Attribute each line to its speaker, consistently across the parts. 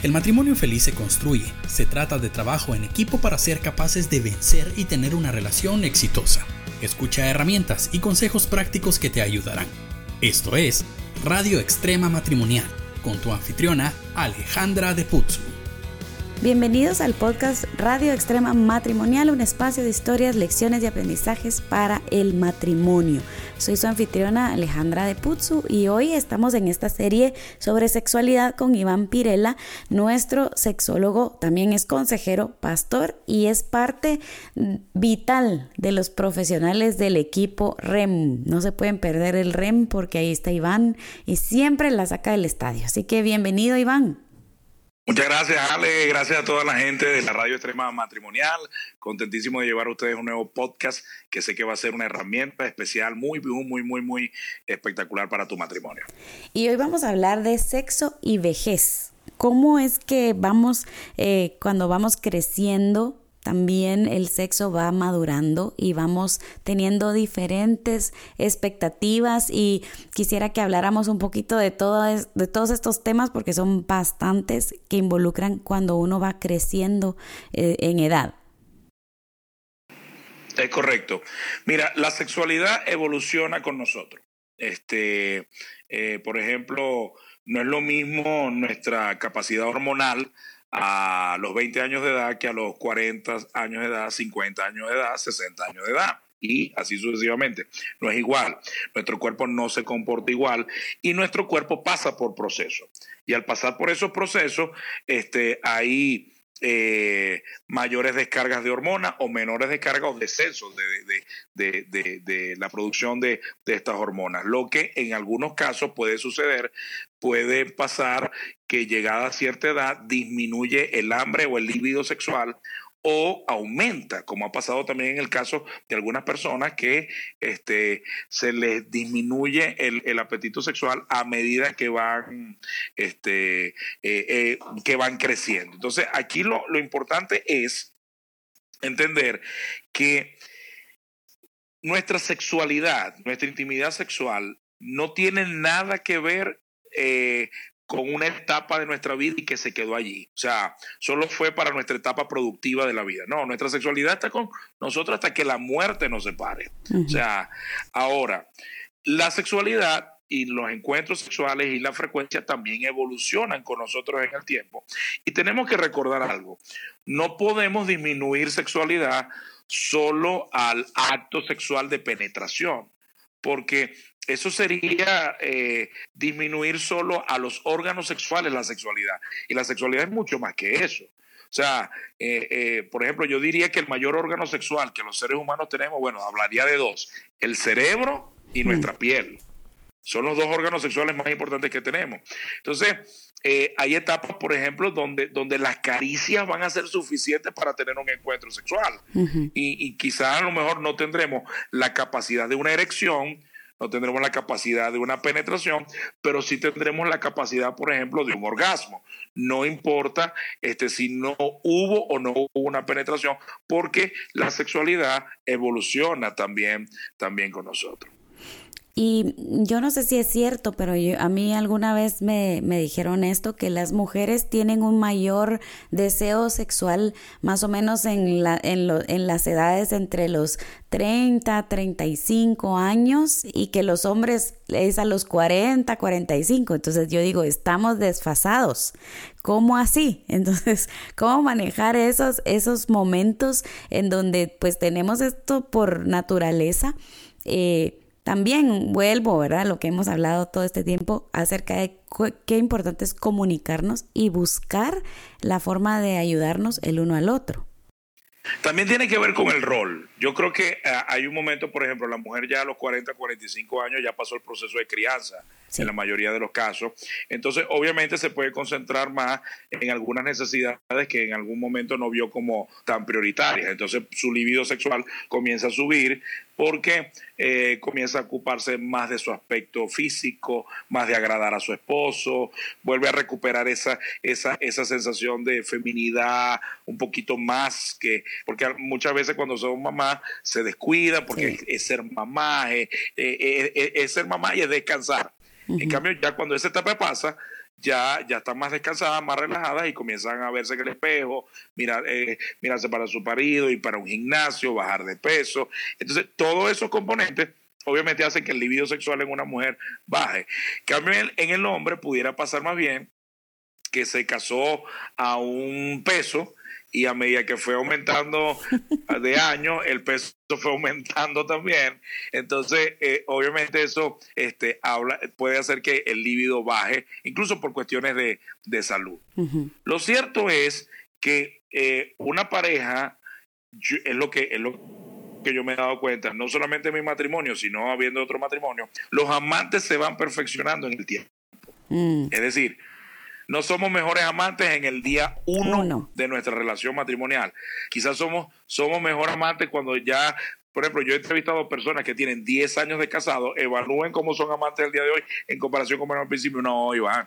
Speaker 1: El matrimonio feliz se construye, se trata de trabajo en equipo para ser capaces de vencer y tener una relación exitosa. Escucha herramientas y consejos prácticos que te ayudarán. Esto es Radio Extrema Matrimonial, con tu anfitriona Alejandra de Putzu.
Speaker 2: Bienvenidos al podcast Radio Extrema Matrimonial, un espacio de historias, lecciones y aprendizajes para el matrimonio. Soy su anfitriona Alejandra de Putzu y hoy estamos en esta serie sobre sexualidad con Iván Pirela, nuestro sexólogo, también es consejero, pastor y es parte vital de los profesionales del equipo REM. No se pueden perder el REM porque ahí está Iván y siempre la saca del estadio. Así que bienvenido Iván.
Speaker 3: Muchas gracias, Ale. Gracias a toda la gente de la Radio Extrema Matrimonial. Contentísimo de llevar a ustedes un nuevo podcast que sé que va a ser una herramienta especial muy, muy, muy, muy espectacular para tu matrimonio.
Speaker 2: Y hoy vamos a hablar de sexo y vejez. ¿Cómo es que vamos, eh, cuando vamos creciendo, también el sexo va madurando y vamos teniendo diferentes expectativas y quisiera que habláramos un poquito de, de todos estos temas porque son bastantes que involucran cuando uno va creciendo eh, en edad.
Speaker 3: Es correcto. Mira, la sexualidad evoluciona con nosotros. Este, eh, por ejemplo, no es lo mismo nuestra capacidad hormonal a los 20 años de edad que a los 40 años de edad, 50 años de edad, 60 años de edad. Y así sucesivamente. No es igual. Nuestro cuerpo no se comporta igual y nuestro cuerpo pasa por procesos. Y al pasar por esos procesos, este, hay eh, mayores descargas de hormonas o menores descargas o descensos de, de, la producción de, estas hormonas. Lo que en algunos casos puede suceder, puede pasar que llegada a cierta edad disminuye el hambre o el líbido sexual o aumenta, como ha pasado también en el caso de algunas personas que este, se les disminuye el, apetito sexual a medida que van, este, eh, eh, que van creciendo. Entonces, aquí lo, lo importante es entender que nuestra sexualidad, nuestra intimidad sexual, no tiene nada que ver eh, con una etapa de nuestra vida y que se quedó allí. O sea, solo fue para nuestra etapa productiva de la vida. No, nuestra sexualidad está con nosotros hasta que la muerte nos separe. O sea, ahora, la sexualidad y los encuentros sexuales y la frecuencia también evolucionan con nosotros en el tiempo. Y tenemos que recordar algo, no podemos disminuir sexualidad solo al acto sexual de penetración, porque eso sería eh, disminuir solo a los órganos sexuales la sexualidad. Y la sexualidad es mucho más que eso. O sea, eh, eh, por ejemplo, yo diría que el mayor órgano sexual que los seres humanos tenemos, bueno, hablaría de dos, el cerebro y nuestra mm. piel. Son los dos órganos sexuales más importantes que tenemos. Entonces, hay etapas, por ejemplo, donde, donde las caricias van a ser suficientes para tener un encuentro sexual. y, y quizás a lo mejor no tendremos la capacidad de una erección, no tendremos la capacidad de una penetración, pero sí tendremos la capacidad, por ejemplo, de un orgasmo. No importa este, si no hubo o no hubo una penetración, porque la sexualidad evoluciona también, también con nosotros.
Speaker 2: Y yo no sé si es cierto, pero a mí alguna vez me, me, dijeron esto, que las mujeres tienen un mayor deseo sexual más o menos en, la, en, lo, en las edades entre los 30, 35 años y que los hombres es a los 40, 45. Entonces yo digo, estamos desfasados. ¿Cómo así? Entonces, ¿cómo manejar esos, esos momentos en donde pues tenemos esto por naturaleza? Eh, también vuelvo, ¿verdad? Lo que hemos hablado todo este tiempo acerca de qué importante es comunicarnos y buscar la forma de ayudarnos el uno al otro.
Speaker 3: También tiene que ver con el rol. Yo creo que eh, hay un momento, por ejemplo, la mujer ya a los 40, 45 años ya pasó el proceso de crianza en la mayoría de los casos. Entonces, obviamente se puede concentrar más en algunas necesidades que en algún momento no vio como tan prioritarias. Entonces, su libido sexual comienza a subir porque eh, comienza a ocuparse más de su aspecto físico, más de agradar a su esposo, vuelve a recuperar esa, esa, esa sensación de feminidad un poquito más que, porque muchas veces cuando somos mamás se descuida porque es, ser mamá, es, es, ser mamá y es descansar. En cambio, ya cuando esa etapa pasa, ya, ya están más descansadas, más relajadas y comienzan a verse en el espejo, mirar, eh, mirarse para su marido y para un gimnasio, bajar de peso. Entonces, todos esos componentes obviamente hacen que el libido sexual en una mujer baje. Cambio en el hombre pudiera pasar más bien que se casó a un peso y a medida que fue aumentando de año, el peso fue aumentando también. Entonces, eh, obviamente eso este, habla, puede hacer que el líbido baje, incluso por cuestiones de, salud. Lo cierto es que eh, una pareja, es lo que... Es lo que yo me he dado cuenta, no solamente en mi matrimonio, sino habiendo otro matrimonio, los amantes se van perfeccionando en el tiempo. Mm. Es decir, no somos mejores amantes en el día uno, de nuestra relación matrimonial. Quizás somos, somos mejor amantes cuando ya por ejemplo, yo he entrevistado personas que tienen 10 años de casado, evalúen cómo son amantes el día de hoy en comparación con el principio. No, Iván,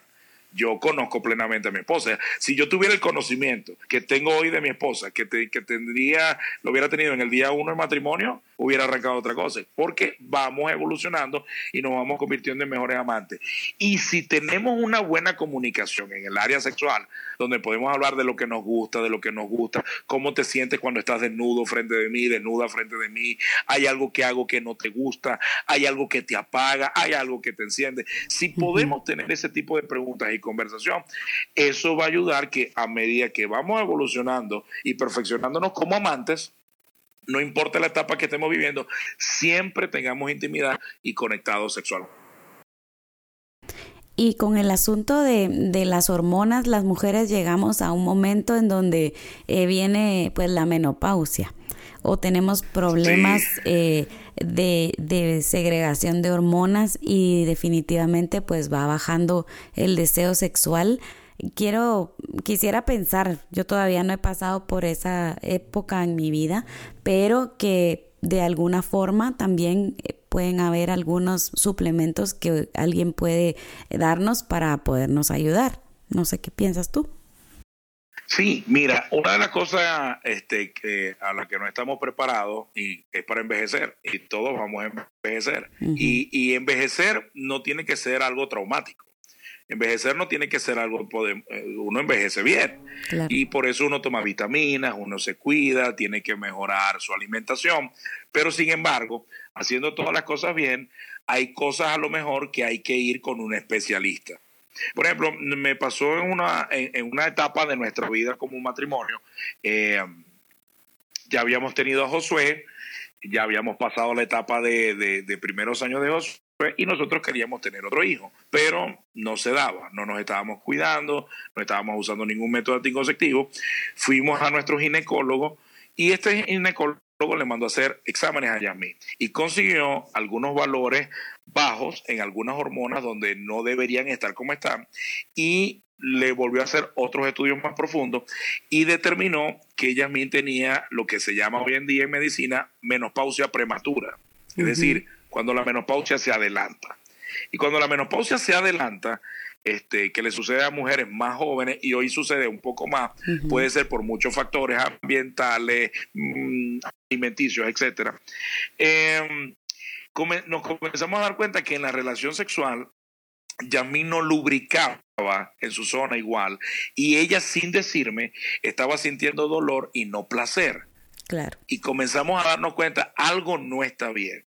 Speaker 3: yo conozco plenamente a mi esposa. Si yo tuviera el conocimiento que tengo hoy de mi esposa, que, que tendría, lo hubiera tenido en el día uno del matrimonio, hubiera arrancado otra cosa. Porque vamos evolucionando y nos vamos convirtiendo en mejores amantes. Y si tenemos una buena comunicación en el área sexual, donde podemos hablar de lo que nos gusta, de lo que nos gusta, cómo te sientes cuando estás desnudo frente de mí, desnuda frente de mí, hay algo que hago que no te gusta, hay algo que te apaga, hay algo que te enciende. Si podemos tener ese tipo de preguntas y conversación, eso va a ayudar que a medida que vamos evolucionando y perfeccionándonos como amantes, no importa la etapa que estemos viviendo, siempre tengamos intimidad y conectados sexualmente.
Speaker 2: Y con el asunto de, de, las hormonas, las mujeres llegamos a un momento en donde eh, viene pues la menopausia o tenemos problemas eh, de, de, segregación de hormonas y definitivamente pues va bajando el deseo sexual. Quiero, quisiera pensar, yo todavía no he pasado por esa época en mi vida, pero que de alguna forma también eh, pueden haber algunos suplementos que alguien puede darnos para podernos ayudar. No sé qué piensas tú.
Speaker 3: Sí, mira, una de las cosas este, que, a las que no estamos preparados y es para envejecer, y todos vamos a envejecer. y, y, envejecer no tiene que ser algo traumático. Envejecer no tiene que ser algo, eh, uno envejece bien. Y por eso uno toma vitaminas, uno se cuida, tiene que mejorar su alimentación. Pero sin embargo, haciendo todas las cosas bien, hay cosas a lo mejor que hay que ir con un especialista. Por ejemplo, me pasó en una, en, una etapa de nuestra vida como un matrimonio. Eh, ya habíamos tenido a Josué, ya habíamos pasado la etapa de, de, primeros años de Josué y nosotros queríamos tener otro hijo, pero no se daba, no nos estábamos cuidando, no estábamos usando ningún método anticonceptivo. Fuimos a nuestro ginecólogo y este ginecólogo le mandó a hacer exámenes a Yasmin y consiguió algunos valores bajos en algunas hormonas donde no deberían estar como están y le volvió a hacer otros estudios más profundos y determinó que Yasmin tenía lo que se llama hoy en día en medicina menopausia prematura, es decir, cuando la menopausia se adelanta. Y cuando la menopausia se adelanta, este, que le sucede a mujeres más jóvenes y hoy sucede un poco más, puede ser por muchos factores ambientales, mm, alimenticios, etcétera. Em, nos comenzamos a dar cuenta que en la relación sexual, Yasmin no lubricaba en su zona igual y ella sin decirme estaba sintiendo dolor y no placer.
Speaker 2: Claro.
Speaker 3: Y comenzamos a darnos cuenta, algo no está bien.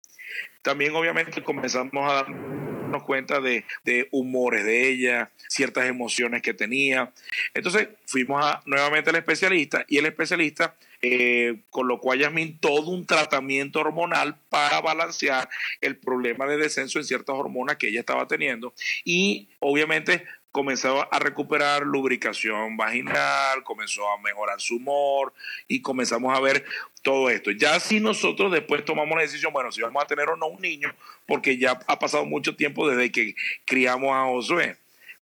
Speaker 3: También obviamente comenzamos a darnos cuenta de, de humores de ella, ciertas emociones que tenía. Entonces fuimos a, nuevamente al especialista y el especialista eh, colocó a Yasmin todo un tratamiento hormonal para balancear el problema de descenso en ciertas hormonas que ella estaba teniendo y obviamente comenzó a recuperar lubricación vaginal, comenzó a mejorar su humor y comenzamos a ver todo esto. Ya si nosotros después tomamos la decisión, bueno, si vamos a tener o no un niño, porque ya ha pasado mucho tiempo desde que criamos a Josué.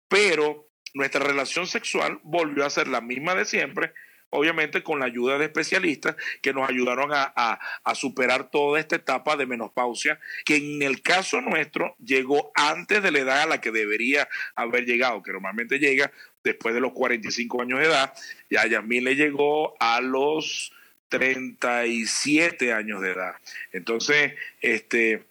Speaker 3: Pero nuestra relación sexual volvió a ser la misma de siempre, obviamente con la ayuda de especialistas que nos ayudaron a, superar toda esta etapa de menopausia, que en el caso nuestro llegó antes de la edad a la que debería haber llegado, que normalmente llega después de los 45 años de edad, y a Yasmín le llegó a los 37 años de edad. Entonces, este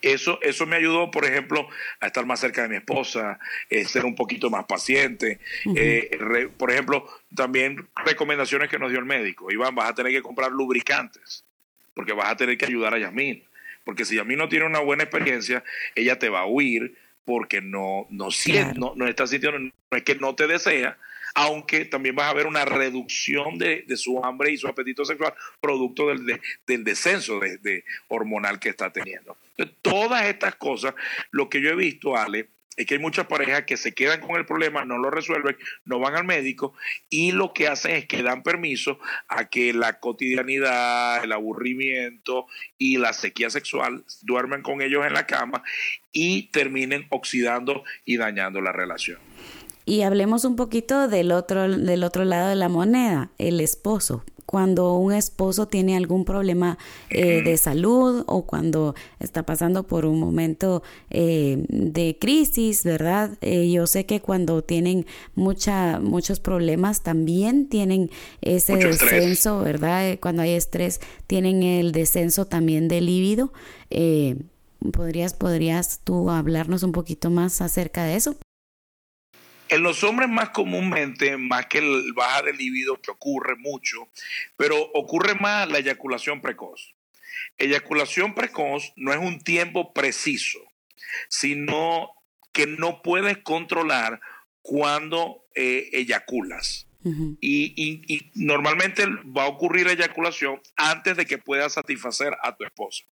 Speaker 3: Eso, eso me ayudó, por ejemplo, a estar más cerca de mi esposa, eh, ser un poquito más paciente. Eh, por ejemplo, también recomendaciones que nos dio el médico. Iván, vas a tener que comprar lubricantes, porque vas a tener que ayudar a Yasmín. Porque si Yasmín no tiene una buena experiencia, ella te va a huir porque no, no siente, no, no está sintiendo, no es que no te desea, aunque también vas a ver una reducción de, su hambre y su apetito sexual producto del, descenso de, hormonal que está teniendo. todas estas cosas, lo que yo he visto, Ale, es que hay muchas parejas que se quedan con el problema, no lo resuelven, no van al médico y lo que hacen es que dan permiso a que la cotidianidad, el aburrimiento y la sequía sexual duermen con ellos en la cama y terminen oxidando y dañando la relación.
Speaker 2: Y hablemos un poquito del otro, del otro lado de la moneda, el esposo. Cuando un esposo tiene algún problema eh, de salud o cuando está pasando por un momento eh, de crisis, ¿verdad? Eh, yo sé que cuando tienen mucha, muchos problemas también tienen ese descenso, ¿verdad? Cuando hay estrés tienen el descenso también del líbido. ¿podrías, ¿Podrías tú hablarnos un poquito más acerca de eso?
Speaker 3: En los hombres más comúnmente, más que el baja de libido, que ocurre mucho, pero ocurre más la eyaculación precoz. Eyaculación precoz no es un tiempo preciso, sino que no puedes controlar cuando eh, eyaculas. y, normalmente va a ocurrir eyaculación antes de que puedas satisfacer a tu esposa.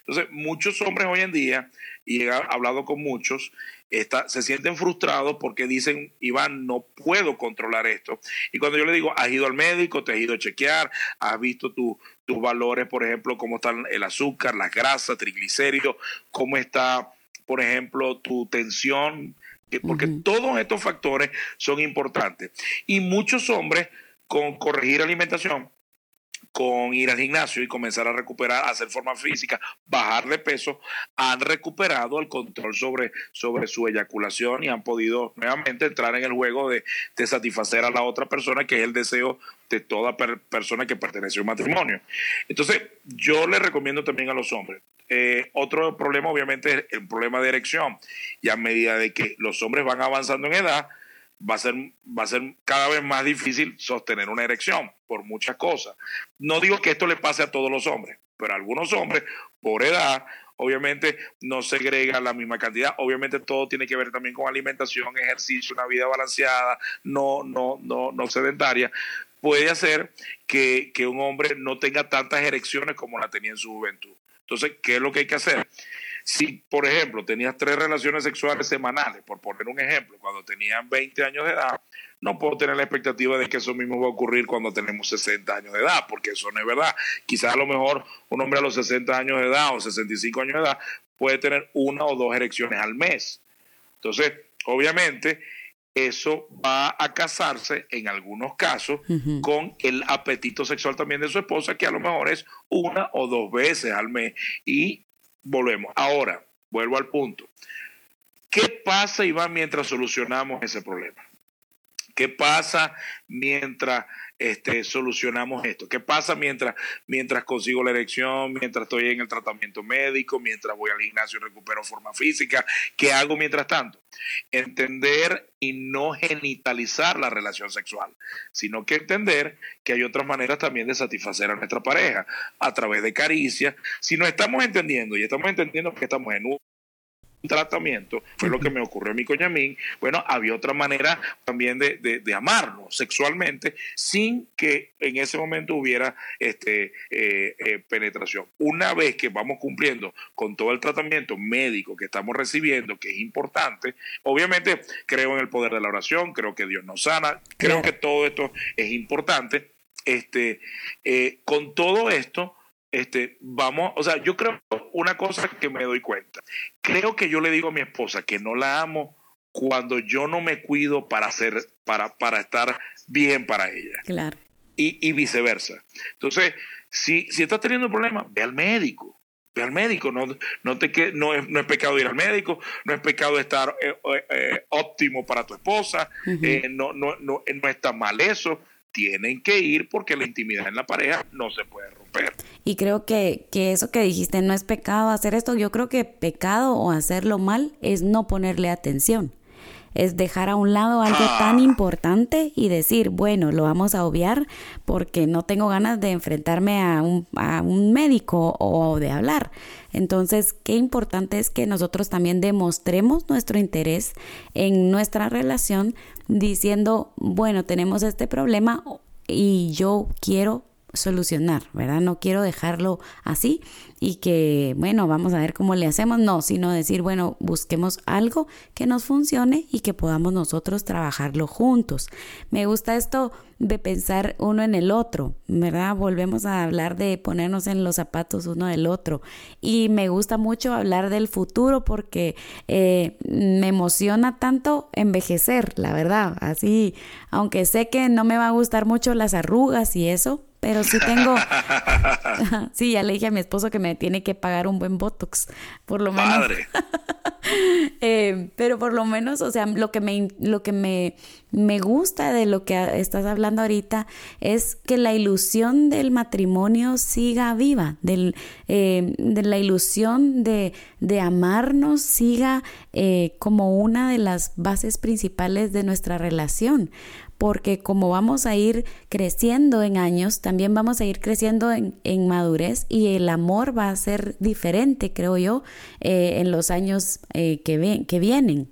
Speaker 3: Entonces, muchos hombres hoy en día, y he hablado con muchos, se sienten frustrados porque dicen, Iván, no puedo controlar esto. Y cuando yo le digo, has ido al médico, te has ido a chequear, has visto tus valores, por ejemplo, cómo está el azúcar, las grasas, triglicéridos, cómo está, por ejemplo, tu tensión, porque todos estos factores son importantes. Y muchos hombres con corregir alimentación con ir al gimnasio y comenzar a recuperar, hacer forma física, bajar de peso, han recuperado el control sobre, sobre su eyaculación y han podido nuevamente entrar en el juego de, satisfacer a la otra persona, que es el deseo de toda persona que pertenece a un matrimonio. Entonces, yo le recomiendo también a los hombres. Eh, otro problema, obviamente, es el problema de erección. Y a medida de que los hombres van avanzando en edad, va a ser, va a ser cada vez más difícil sostener una erección por muchas cosas. No digo que esto le pase a todos los hombres, pero a algunos hombres, por edad, obviamente no segrega la misma cantidad. Obviamente todo tiene que ver también con alimentación, ejercicio, una vida balanceada, no, no, no, no sedentaria. Puede hacer que, que un hombre no tenga tantas erecciones como la tenía en su juventud. Entonces, ¿qué es lo que hay que hacer? Si, por ejemplo, tenías tres relaciones sexuales semanales, por poner un ejemplo, cuando tenían 20 años de edad, no puedo tener la expectativa de que eso mismo va a ocurrir cuando tenemos 60 años de edad, porque eso no es verdad. Quizás a lo mejor un hombre a los 60 años de edad o 65 años de edad puede tener una o dos erecciones al mes. Entonces, obviamente, eso va a casarse en algunos casos con el apetito sexual también de su esposa, que a lo mejor es una o dos veces al mes. Y volvemos. Ahora, vuelvo al punto. ¿Qué pasa, Iván, mientras solucionamos ese problema? ¿Qué pasa mientras este, solucionamos esto? ¿Qué pasa mientras, mientras consigo la erección, mientras estoy en el tratamiento médico, mientras voy al gimnasio y recupero forma física? ¿Qué hago mientras tanto? Entender y no genitalizar la relación sexual, sino que entender que hay otras maneras también de satisfacer a nuestra pareja a través de caricias. Si no estamos entendiendo y estamos entendiendo que estamos en un tratamiento, fue lo que me ocurrió a mi coñamín, bueno, había otra manera también de, de, amarnos sexualmente sin que en ese momento hubiera este, eh, eh, penetración. Una vez que vamos cumpliendo con todo el tratamiento médico que estamos recibiendo, que es importante, obviamente creo en el poder de la oración, creo que Dios nos sana, creo que todo esto es importante. Este, eh, con todo esto, este, vamos, o sea, yo creo una cosa que me doy cuenta. Creo que yo le digo a mi esposa que no la amo cuando yo no me cuido para hacer, para, para estar bien para ella.
Speaker 2: Claro.
Speaker 3: Y, y viceversa. Entonces, si, si estás teniendo problemas, ve al médico. Ve al médico, no, no, te, no, es, no es pecado ir al médico, no es pecado estar eh, eh, óptimo para tu esposa, eh, no, no, no, no está mal eso, tienen que ir porque la intimidad en la pareja no se puede romper.
Speaker 2: Y creo que, que eso que dijiste, no es pecado hacer esto, yo creo que pecado o hacerlo mal es no ponerle atención es dejar a un lado algo tan importante y decir, bueno, lo vamos a obviar porque no tengo ganas de enfrentarme a un, a un médico o de hablar. Entonces, qué importante es que nosotros también demostremos nuestro interés en nuestra relación diciendo, bueno, tenemos este problema y yo quiero solucionar, ¿verdad? No quiero dejarlo así y que, bueno, vamos a ver cómo le hacemos, no, sino decir, bueno, busquemos algo que nos funcione y que podamos nosotros trabajarlo juntos. Me gusta esto de pensar uno en el otro, ¿verdad? Volvemos a hablar de ponernos en los zapatos uno del otro. Y me gusta mucho hablar del futuro porque eh, me emociona tanto envejecer, la verdad. Así, aunque sé que no me va a gustar mucho las arrugas y eso, pero sí tengo, sí, ya le dije a mi esposo que me tiene que pagar un buen Botox, por lo menos. Padre. Eh, pero por lo menos, o sea, lo que me, lo que me, me gusta de lo que estás hablando ahorita es que la ilusión del matrimonio siga viva, del, eh, de la ilusión de, de amarnos siga eh, como una de las bases principales de nuestra relación porque como vamos a ir creciendo en años, también vamos a ir creciendo en, madurez y el amor va a ser diferente, creo yo, eh, en los años eh, que, que vienen.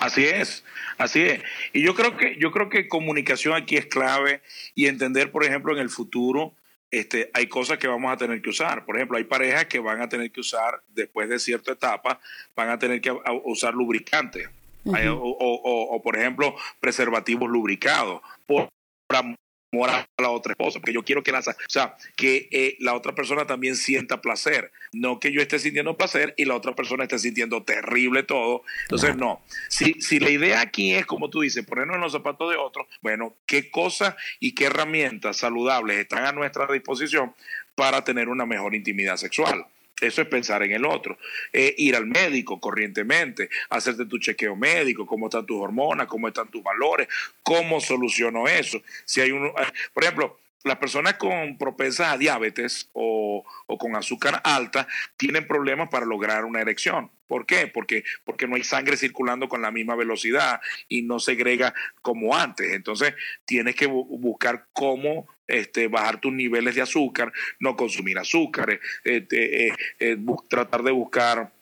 Speaker 3: Así es, así es. Y yo creo que yo creo que comunicación aquí es clave y entender, por ejemplo, en el futuro este, hay cosas que vamos a tener que usar. Por ejemplo, hay parejas que van a tener que usar, después de cierta etapa, van a tener que usar lubricantes o, por ejemplo, preservativos lubricados por amor a la otra esposa, porque yo quiero que la, o sea, que eh, la otra persona también sienta placer, no que yo esté sintiendo placer y la otra persona esté sintiendo terrible todo. Entonces, no. Si, si la idea aquí es, como tú dices, ponernos en los zapatos de otro, bueno, ¿qué cosas y qué herramientas saludables están a nuestra disposición para tener una mejor intimidad sexual? Eso es pensar en el otro. Eh, ir al médico corrientemente, hacerte tu chequeo médico, cómo están tus hormonas, cómo están tus valores, cómo soluciono eso. Si hay uno, eh, por ejemplo, las personas con propensas a diabetes o, o, con azúcar alta tienen problemas para lograr una erección. ¿Por qué? Porque, porque no hay sangre circulando con la misma velocidad y no segrega como antes. Entonces tienes que buscar cómo este, bajar tus niveles de azúcar, no consumir azúcar, eh, eh, eh, tratar de buscar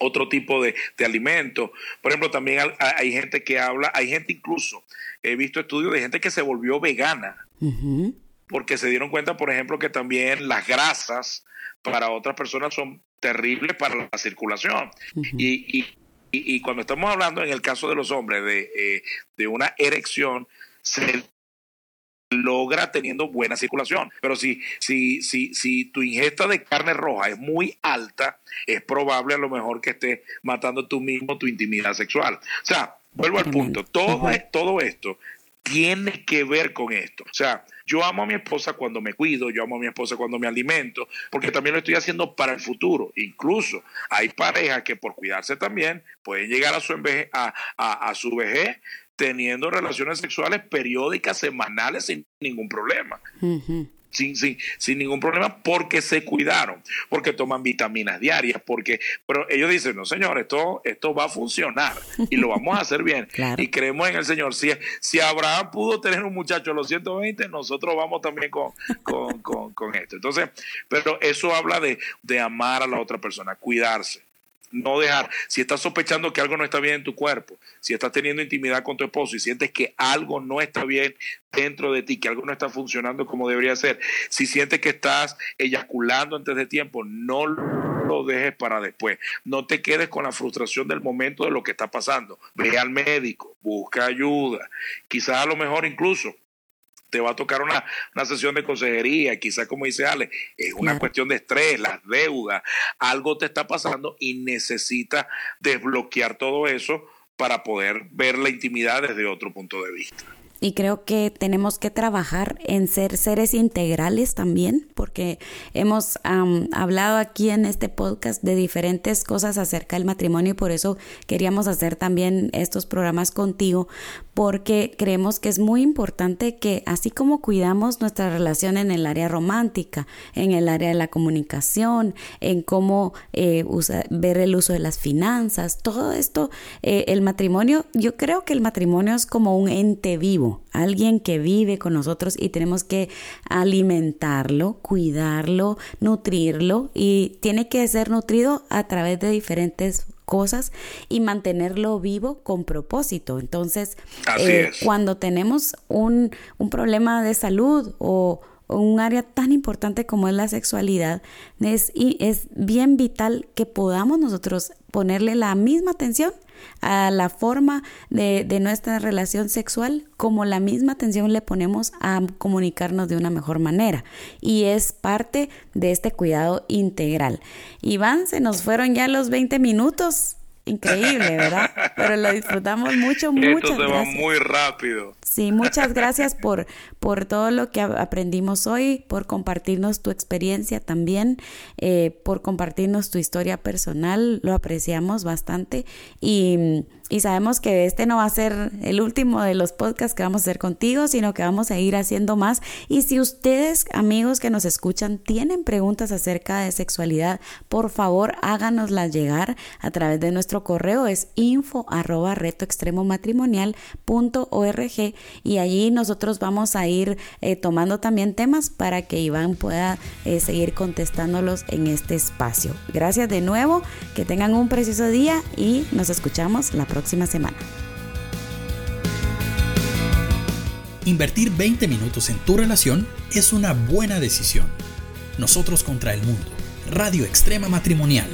Speaker 3: otro tipo de, de alimentos. Por ejemplo, también hay, gente que habla, hay gente incluso, he visto estudios de gente que se volvió vegana, porque se dieron cuenta, por ejemplo, que también las grasas para otras personas son terribles para la circulación. y, y, y, cuando estamos hablando en el caso de los hombres de, de una erección, se logra teniendo buena circulación. Pero si, si, si, si tu ingesta de carne roja es muy alta, es probable a lo mejor que estés matando tú mismo tu intimidad sexual. O sea, vuelvo al punto, todo, todo esto tiene que ver con esto. O sea, yo amo a mi esposa cuando me cuido, yo amo a mi esposa cuando me alimento, porque también lo estoy haciendo para el futuro. Incluso hay parejas que por cuidarse también pueden llegar a su, a, a, a su vejez teniendo relaciones sexuales periódicas, semanales, sin ningún problema. Sin, sin, sin, ningún problema porque se cuidaron, porque toman vitaminas diarias, porque, pero ellos dicen, no señor, esto, esto va a funcionar y lo vamos a hacer bien. Y creemos en el Señor. Si, si Abraham pudo tener un muchacho a los 120, nosotros vamos también con, con, con, con esto. Entonces, pero eso habla de, de amar a la otra persona, cuidarse no dejar, si estás sospechando que algo no está bien en tu cuerpo, si estás teniendo intimidad con tu esposo y sientes que algo no está bien dentro de ti, que algo no está funcionando como debería ser, si sientes que estás eyaculando antes de tiempo, no lo dejes para después. No te quedes con la frustración del momento de lo que está pasando. Ve al médico, busca ayuda. Quizás a lo mejor incluso te va a tocar una, sesión de consejería, quizás como dice Ale, es una cuestión de estrés, las deudas, algo te está pasando y necesitas desbloquear todo eso para poder ver la intimidad desde otro punto de vista.
Speaker 2: Y creo que tenemos que trabajar en ser seres integrales también, porque hemos hablado aquí en este podcast de diferentes cosas acerca del matrimonio y por eso queríamos hacer también estos programas contigo porque creemos que es muy importante que así como cuidamos nuestra relación en el área romántica, en el área de la comunicación, en cómo eh, ver el uso de las finanzas, todo esto, eh, el matrimonio, yo creo que el matrimonio es como un ente vivo, alguien que vive con nosotros y tenemos que alimentarlo, cuidarlo, nutrirlo y tiene que ser nutrido a través de diferentes cosas y mantenerlo vivo con propósito. Entonces, eh, cuando tenemos un, un problema de salud o, un área tan importante como es la sexualidad, es, es bien vital que podamos nosotros ponerle la misma atención a la forma de, de, nuestra relación sexual como la misma atención le ponemos a comunicarnos de una mejor manera. Y es parte de este cuidado integral. Iván, se nos fueron ya los 20 minutos. Increíble, ¿verdad? Pero lo disfrutamos mucho, muchas
Speaker 3: Esto se va muy rápido.
Speaker 2: Sí, muchas gracias por, por todo lo que aprendimos hoy, por compartirnos tu experiencia también, eh, por compartirnos tu historia personal, lo apreciamos bastante y y sabemos que este no va a ser el último de los podcasts que vamos a hacer contigo, sino que vamos a ir haciendo más. Y si ustedes, amigos que nos escuchan, tienen preguntas acerca de sexualidad, por favor háganoslas llegar a través de nuestro correo, es info arroba retoextremomatrimonial.org y allí nosotros vamos a ir eh, tomando también temas para que Iván pueda eh, seguir contestándolos en este espacio. Gracias de nuevo, que tengan un precioso día y nos escuchamos la próxima semana.
Speaker 1: Invertir 20 minutos en tu relación es una buena decisión. Nosotros contra el mundo. Radio Extrema Matrimonial